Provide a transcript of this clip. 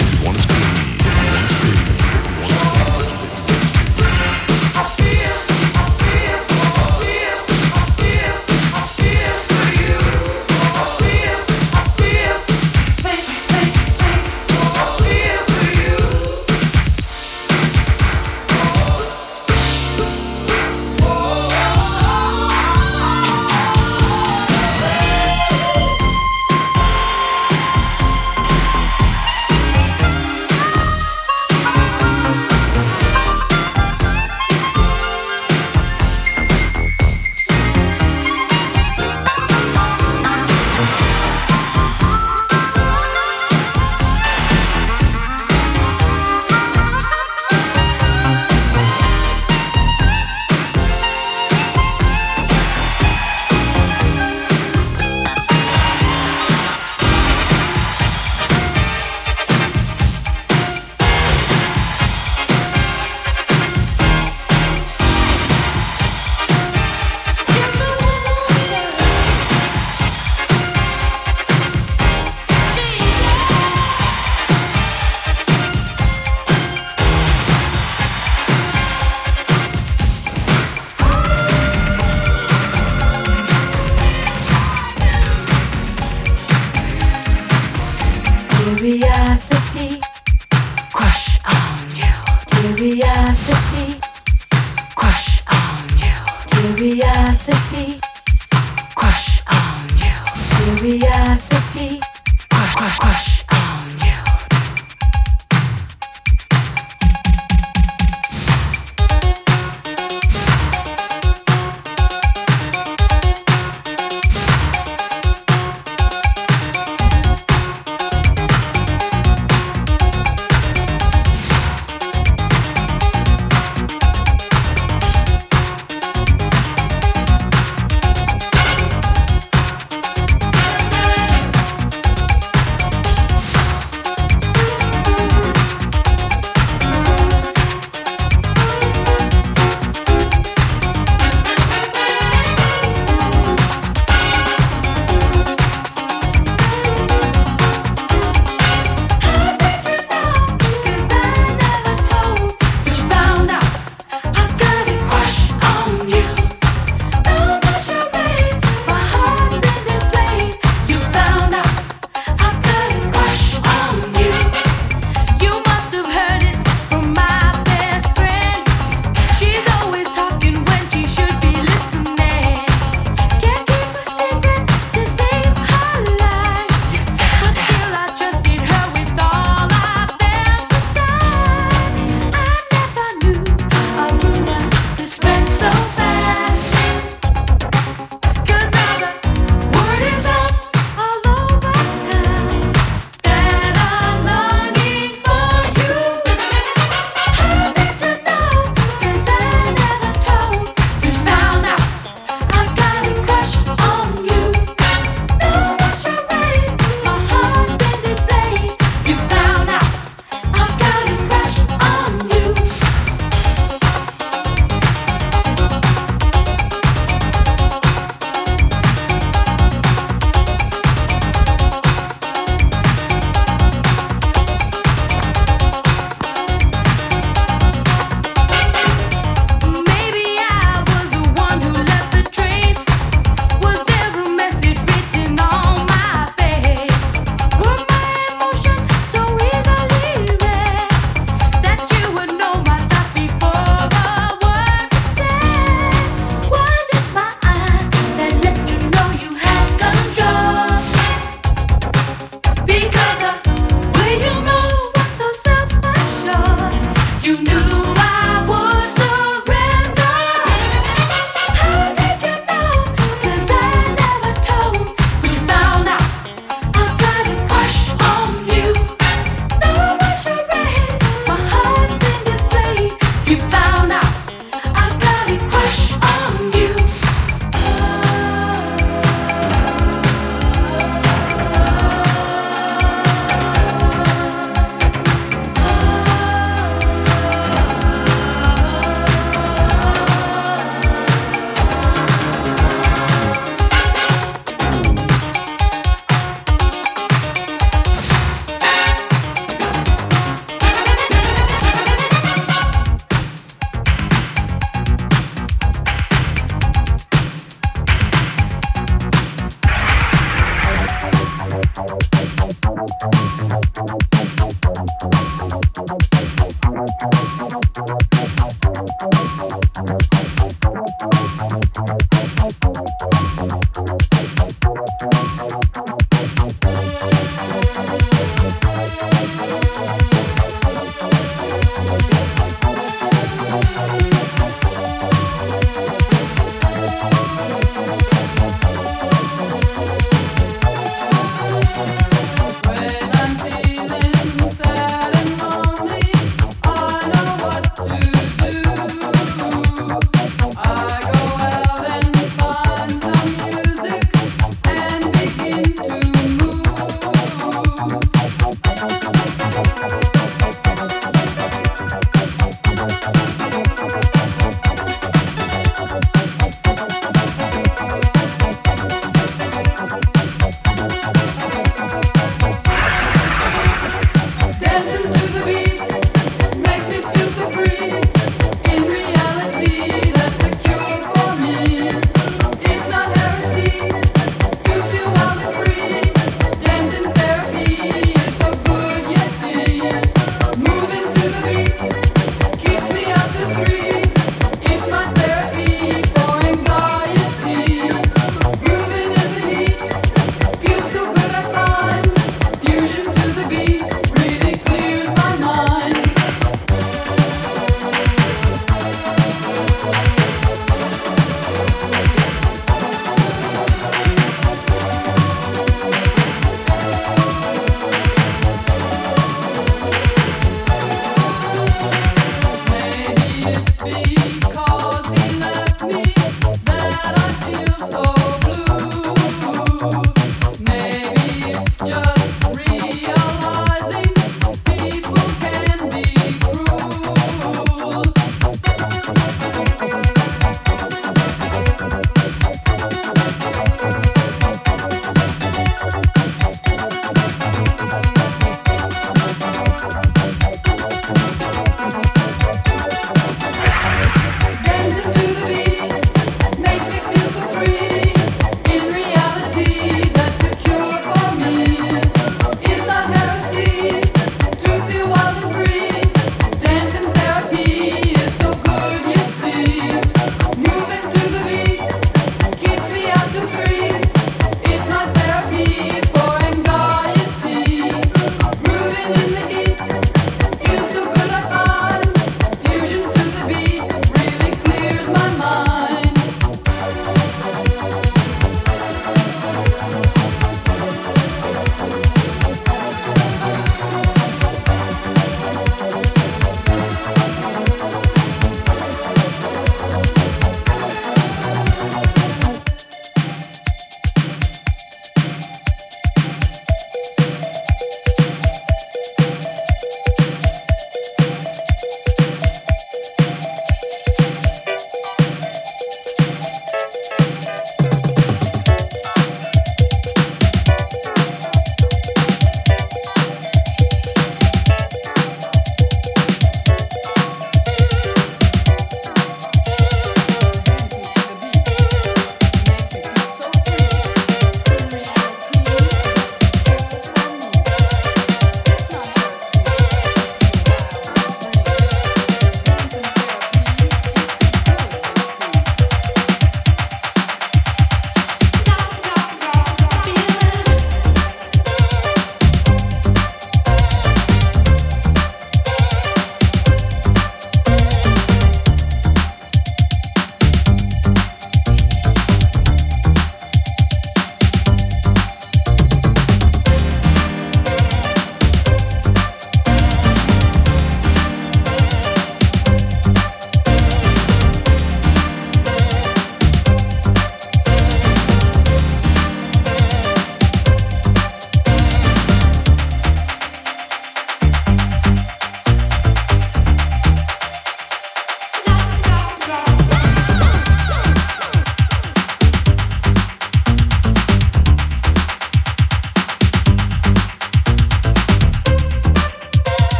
You wanna scream.